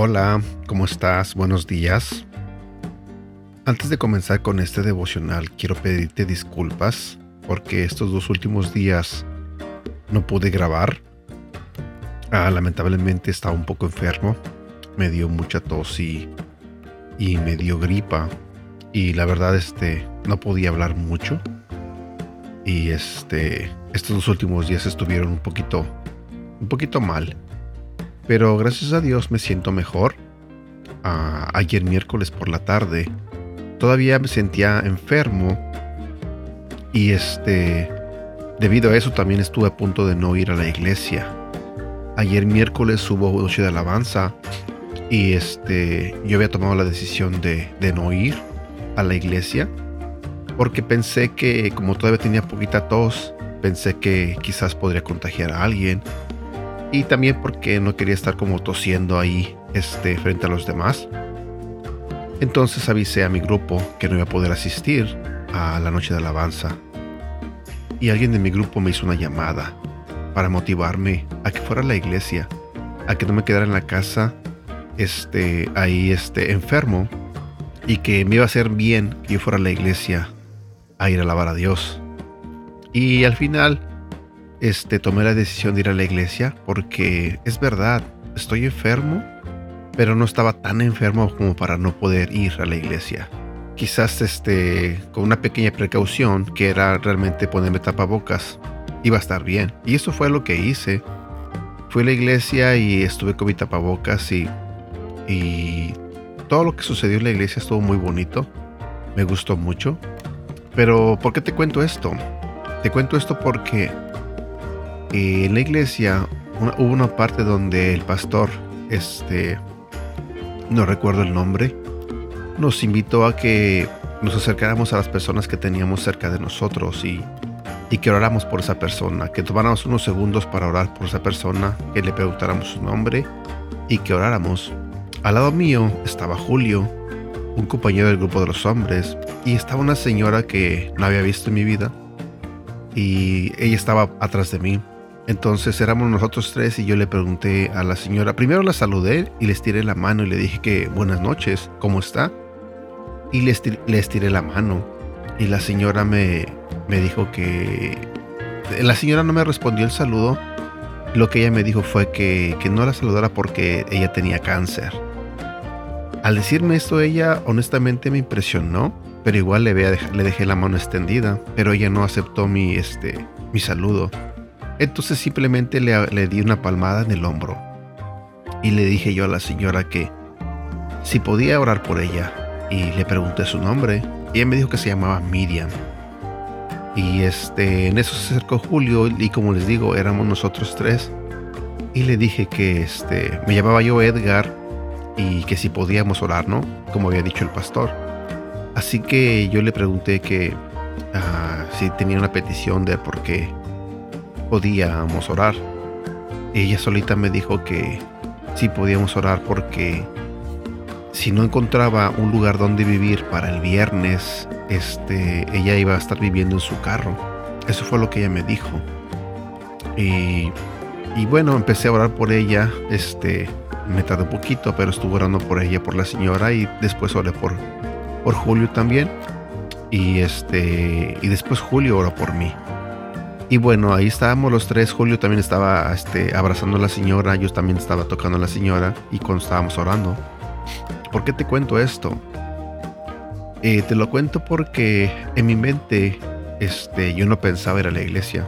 Hola, ¿cómo estás? Buenos días. Antes de comenzar con este devocional, quiero pedirte disculpas porque estos dos últimos días no pude grabar. Ah, lamentablemente estaba un poco enfermo. Me dio mucha tos y, y me dio gripa. Y la verdad, este, no podía hablar mucho. Y este, estos dos últimos días estuvieron un poquito, un poquito mal. Pero gracias a Dios me siento mejor. Ah, ayer miércoles por la tarde todavía me sentía enfermo. Y este, debido a eso también estuve a punto de no ir a la iglesia. Ayer miércoles hubo noche de alabanza y este, yo había tomado la decisión de, de no ir a la iglesia porque pensé que como todavía tenía poquita tos, pensé que quizás podría contagiar a alguien y también porque no quería estar como tosiendo ahí este, frente a los demás. Entonces avisé a mi grupo que no iba a poder asistir a la noche de alabanza. Y alguien de mi grupo me hizo una llamada para motivarme a que fuera a la iglesia, a que no me quedara en la casa este, ahí este, enfermo y que me iba a hacer bien que yo fuera a la iglesia a ir a alabar a Dios. Y al final este, tomé la decisión de ir a la iglesia porque es verdad, estoy enfermo, pero no estaba tan enfermo como para no poder ir a la iglesia. Quizás este, con una pequeña precaución, que era realmente ponerme tapabocas, iba a estar bien. Y eso fue lo que hice. Fui a la iglesia y estuve con mi tapabocas y, y todo lo que sucedió en la iglesia estuvo muy bonito. Me gustó mucho. Pero, ¿por qué te cuento esto? Te cuento esto porque en la iglesia hubo una parte donde el pastor, este, no recuerdo el nombre, nos invitó a que nos acercáramos a las personas que teníamos cerca de nosotros y, y que oráramos por esa persona, que tomáramos unos segundos para orar por esa persona, que le preguntáramos su nombre y que oráramos. Al lado mío estaba Julio, un compañero del grupo de los hombres, y estaba una señora que no había visto en mi vida, y ella estaba atrás de mí. Entonces éramos nosotros tres y yo le pregunté a la señora, primero la saludé y les tiré la mano y le dije que buenas noches, ¿cómo está? Y les, tiré la mano y la señora me, me dijo que... La señora no me respondió el saludo, lo que ella me dijo fue que, que no la saludara porque ella tenía cáncer. Al decirme esto ella honestamente me impresionó, pero igual le, le dejé la mano extendida, pero ella no aceptó mi, este, mi saludo. Entonces simplemente le, di una palmada en el hombro y le dije yo a la señora que si podía orar por ella y le pregunté su nombre ella me dijo que se llamaba Miriam. Y este, en eso se acercó Julio y como les digo, éramos nosotros tres. Y le dije que este, me llamaba yo Edgar y que si podíamos orar, ¿no? Como había dicho el pastor. Así que yo le pregunté que ah, si tenía una petición de por qué podíamos orar. Ella solita me dijo que sí podíamos orar porque si no encontraba un lugar donde vivir para el viernes, este, ella iba a estar viviendo en su carro. Eso fue lo que ella me dijo. Y, bueno, empecé a orar por ella. Este, me tardé un poquito, pero estuve orando por ella, por la señora, y después oré por, por Julio también. Y este, y después Julio oró por mí. Y bueno, ahí estábamos los tres. Julio también estaba este, abrazando a la señora. Yo también estaba tocando a la señora. Y cuando estábamos orando. ¿Por qué te cuento esto? Eh, te lo cuento porque en mi mente este, yo no pensaba ir a la iglesia.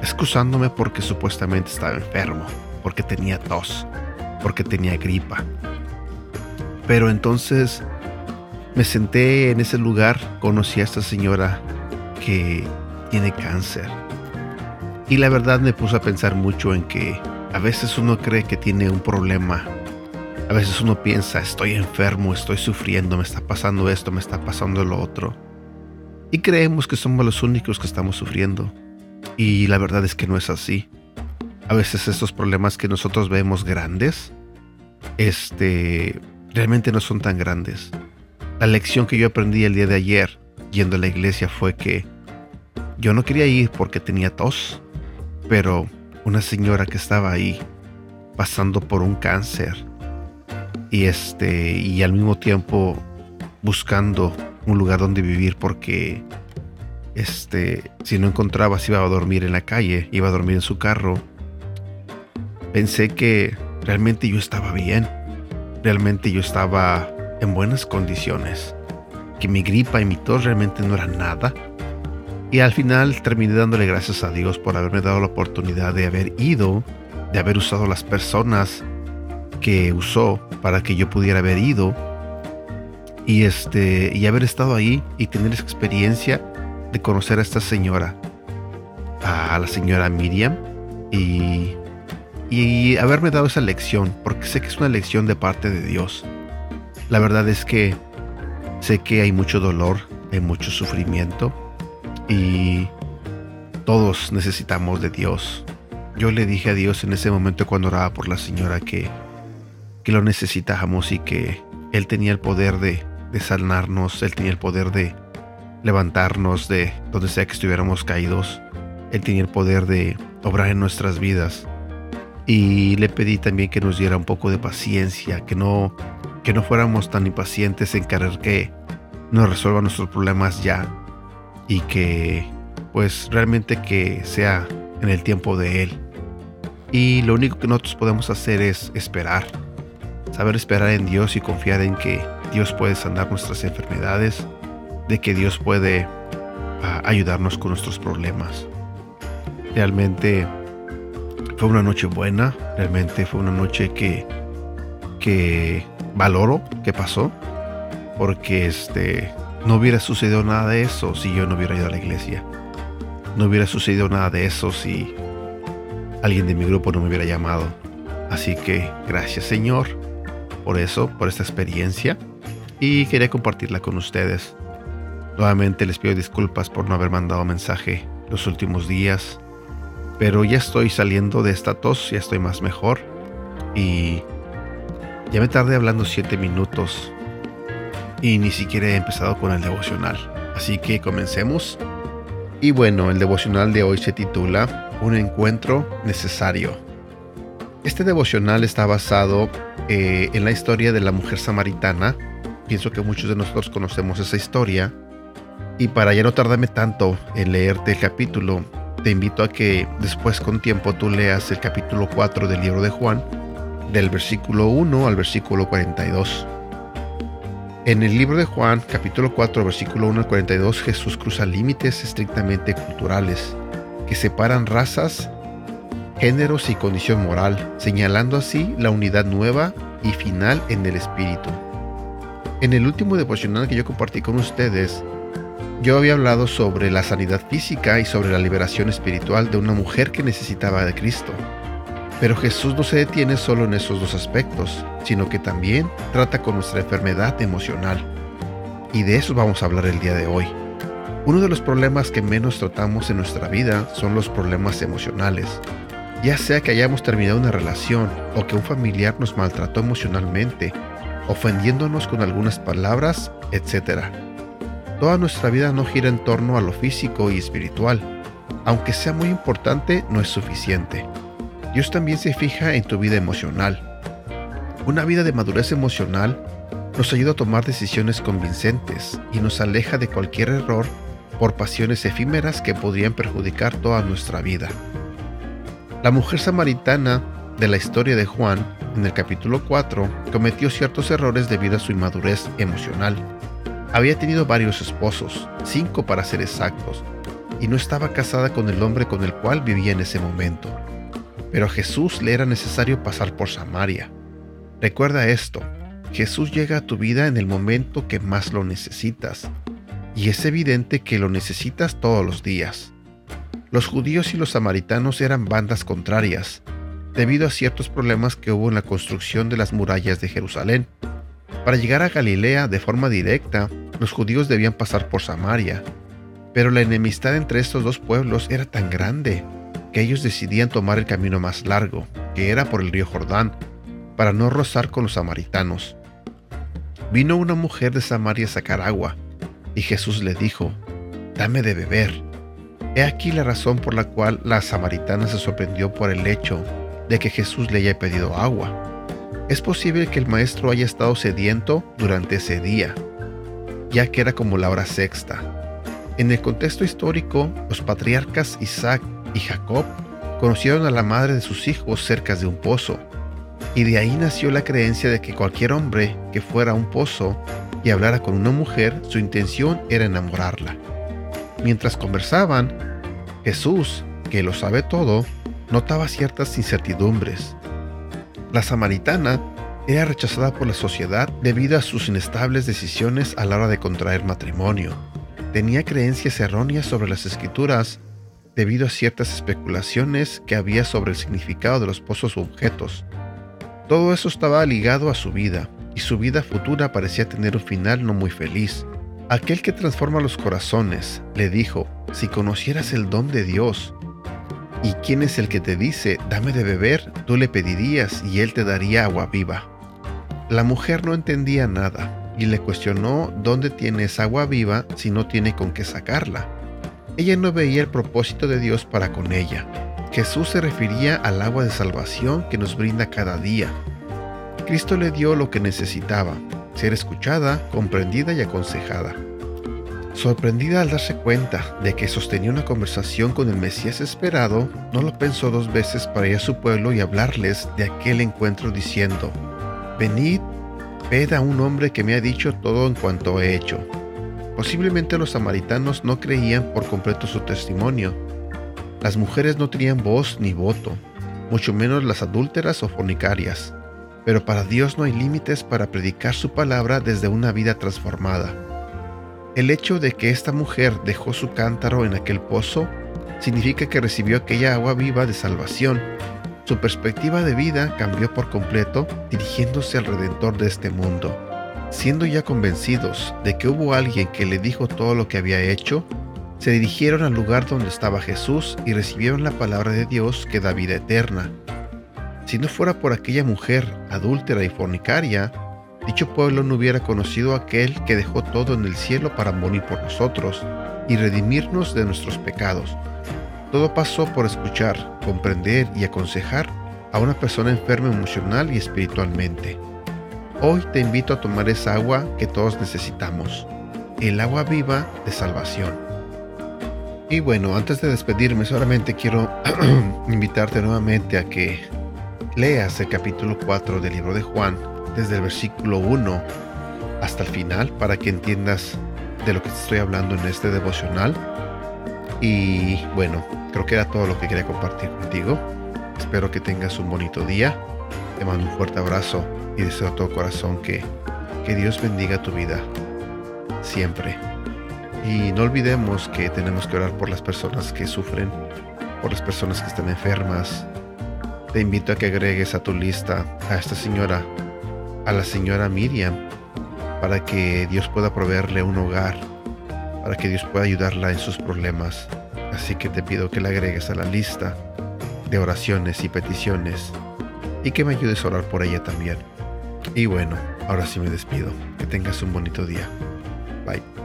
Excusándome porque supuestamente estaba enfermo. Porque tenía tos. Porque tenía gripa. Pero entonces me senté en ese lugar. Conocí a esta señora que tiene cáncer y la verdad me puso a pensar mucho en que a veces uno cree que tiene un problema. A veces uno piensa, estoy enfermo, estoy sufriendo, me está pasando esto, me está pasando lo otro. Y creemos que somos los únicos que estamos sufriendo. Y la verdad es que no es así. A veces estos problemas que nosotros vemos grandes, este, realmente no son tan grandes. La lección que yo aprendí el día de ayer yendo a la iglesia fue que yo no quería ir porque tenía tos pero una señora que estaba ahí pasando por un cáncer y este y al mismo tiempo buscando un lugar donde vivir porque este si no encontraba si iba a dormir en la calle, iba a dormir en su carro. Pensé que realmente yo estaba bien. Realmente yo estaba en buenas condiciones. Que mi gripa y mi tos realmente no eran nada. Y al final terminé dándole gracias a Dios por haberme dado la oportunidad de haber ido, de haber usado las personas que usó para que yo pudiera haber ido y este y haber estado ahí y tener esa experiencia de conocer a esta señora, a la señora Miriam y y haberme dado esa lección, porque sé que es una lección de parte de Dios. La verdad es que sé que hay mucho dolor, hay mucho sufrimiento y todos necesitamos de Dios. Yo le dije a Dios en ese momento cuando oraba por la señora que, que lo necesitábamos y que Él tenía el poder de, sanarnos, Él tenía el poder de levantarnos de donde sea que estuviéramos caídos. Él tenía el poder de obrar en nuestras vidas y le pedí también que nos diera un poco de paciencia, que no, que no fuéramos tan impacientes en querer que nos resuelva nuestros problemas ya y que pues realmente que sea en el tiempo de Él. Y lo único que nosotros podemos hacer es esperar, saber esperar en Dios y confiar en que Dios puede sanar nuestras enfermedades, de que Dios puede ah, ayudarnos con nuestros problemas. Realmente fue una noche buena, realmente fue una noche que, que valoro que pasó, porque este, no hubiera sucedido nada de eso si yo no hubiera ido a la iglesia. No hubiera sucedido nada de eso si alguien de mi grupo no me hubiera llamado. Así que gracias Señor por eso, por esta experiencia y quería compartirla con ustedes. Nuevamente les pido disculpas por no haber mandado mensaje los últimos días. Pero ya estoy saliendo de esta tos, ya estoy más mejor. Y ya me tardé hablando 7 minutos. Y ni siquiera he empezado con el devocional. Así que comencemos. Y bueno, el devocional de hoy se titula Un encuentro necesario. Este devocional está basado eh, en la historia de la mujer samaritana. Pienso que muchos de nosotros conocemos esa historia. Y para ya no tardarme tanto en leerte el capítulo, te invito a que después con tiempo tú leas el capítulo 4 del libro de Juan, del versículo 1 al versículo 42. En el libro de Juan, capítulo 4, versículo 1 al 42, Jesús cruza límites estrictamente culturales que separan razas, géneros y condición moral, señalando así la unidad nueva y final en el Espíritu. En el último devocional que yo compartí con ustedes, yo había hablado sobre la sanidad física y sobre la liberación espiritual de una mujer que necesitaba de Cristo. Pero Jesús no se detiene solo en esos dos aspectos, sino que también trata con nuestra enfermedad emocional. Y de eso vamos a hablar el día de hoy. Uno de los problemas que menos tratamos en nuestra vida son los problemas emocionales. Ya sea que hayamos terminado una relación o que un familiar nos maltrató emocionalmente, ofendiéndonos con algunas palabras, etc. Toda nuestra vida no gira en torno a lo físico y espiritual. Aunque sea muy importante, no es suficiente. Dios también se fija en tu vida emocional. Una vida de madurez emocional nos ayuda a tomar decisiones convincentes y nos aleja de cualquier error por pasiones efímeras que podrían perjudicar toda nuestra vida. La mujer samaritana de la historia de Juan, en el capítulo 4, cometió ciertos errores debido a su inmadurez emocional. Había tenido varios esposos, cinco para ser exactos, y no estaba casada con el hombre con el cual vivía en ese momento. Pero a Jesús le era necesario pasar por Samaria. Recuerda esto, Jesús llega a tu vida en el momento que más lo necesitas, y es evidente que lo necesitas todos los días. Los judíos y los samaritanos eran bandas contrarias, debido a ciertos problemas que hubo en la construcción de las murallas de Jerusalén. Para llegar a Galilea de forma directa, los judíos debían pasar por Samaria, pero la enemistad entre estos dos pueblos era tan grande que ellos decidían tomar el camino más largo, que era por el río Jordán, para no rozar con los samaritanos. Vino una mujer de Samaria a sacar agua, y Jesús le dijo, Dame de beber. He aquí la razón por la cual la samaritana se sorprendió por el hecho de que Jesús le haya pedido agua. Es posible que el maestro haya estado sediento durante ese día, ya que era como la hora sexta. En el contexto histórico, los patriarcas Isaac y Jacob conocieron a la madre de sus hijos cerca de un pozo, y de ahí nació la creencia de que cualquier hombre que fuera a un pozo y hablara con una mujer, su intención era enamorarla. Mientras conversaban, Jesús, que lo sabe todo, notaba ciertas incertidumbres. La samaritana era rechazada por la sociedad debido a sus inestables decisiones a la hora de contraer matrimonio. Tenía creencias erróneas sobre las escrituras debido a ciertas especulaciones que había sobre el significado de los pozos u objetos. Todo eso estaba ligado a su vida, y su vida futura parecía tener un final no muy feliz. Aquel que transforma los corazones le dijo, si conocieras el don de Dios, ¿y quién es el que te dice, dame de beber? Tú le pedirías y él te daría agua viva. La mujer no entendía nada y le cuestionó dónde tiene esa agua viva si no tiene con qué sacarla. Ella no veía el propósito de Dios para con ella. Jesús se refería al agua de salvación que nos brinda cada día, Cristo le dio lo que necesitaba, ser escuchada, comprendida y aconsejada. Sorprendida al darse cuenta de que sostenía una conversación con el Mesías esperado, no lo pensó dos veces para ir a su pueblo y hablarles de aquel encuentro diciendo, Venid, ved a un hombre que me ha dicho todo en cuanto he hecho. Posiblemente los samaritanos no creían por completo su testimonio. Las mujeres no tenían voz ni voto, mucho menos las adúlteras o fornicarias pero para Dios no hay límites para predicar su palabra desde una vida transformada. El hecho de que esta mujer dejó su cántaro en aquel pozo significa que recibió aquella agua viva de salvación. Su perspectiva de vida cambió por completo dirigiéndose al Redentor de este mundo. Siendo ya convencidos de que hubo alguien que le dijo todo lo que había hecho, se dirigieron al lugar donde estaba Jesús y recibieron la palabra de Dios que da vida eterna. Si no fuera por aquella mujer adúltera y fornicaria, dicho pueblo no hubiera conocido a aquel que dejó todo en el cielo para morir por nosotros y redimirnos de nuestros pecados. Todo pasó por escuchar, comprender y aconsejar a una persona enferma emocional y espiritualmente. Hoy te invito a tomar esa agua que todos necesitamos, el agua viva de salvación. Y bueno, antes de despedirme, solamente quiero invitarte nuevamente a que leas el capítulo 4 del libro de Juan, desde el versículo 1 hasta el final, para que entiendas de lo que te estoy hablando en este devocional. Y bueno, creo que era todo lo que quería compartir contigo. Espero que tengas un bonito día. Te mando un fuerte abrazo y deseo a todo corazón que, que Dios bendiga tu vida siempre. Y no olvidemos que tenemos que orar por las personas que sufren, por las personas que están enfermas, te invito a que agregues a tu lista a esta señora, a la señora Miriam, para que Dios pueda proveerle un hogar, para que Dios pueda ayudarla en sus problemas. Así que te pido que la agregues a la lista de oraciones y peticiones y que me ayudes a orar por ella también. Y bueno, ahora sí me despido. Que tengas un bonito día. Bye.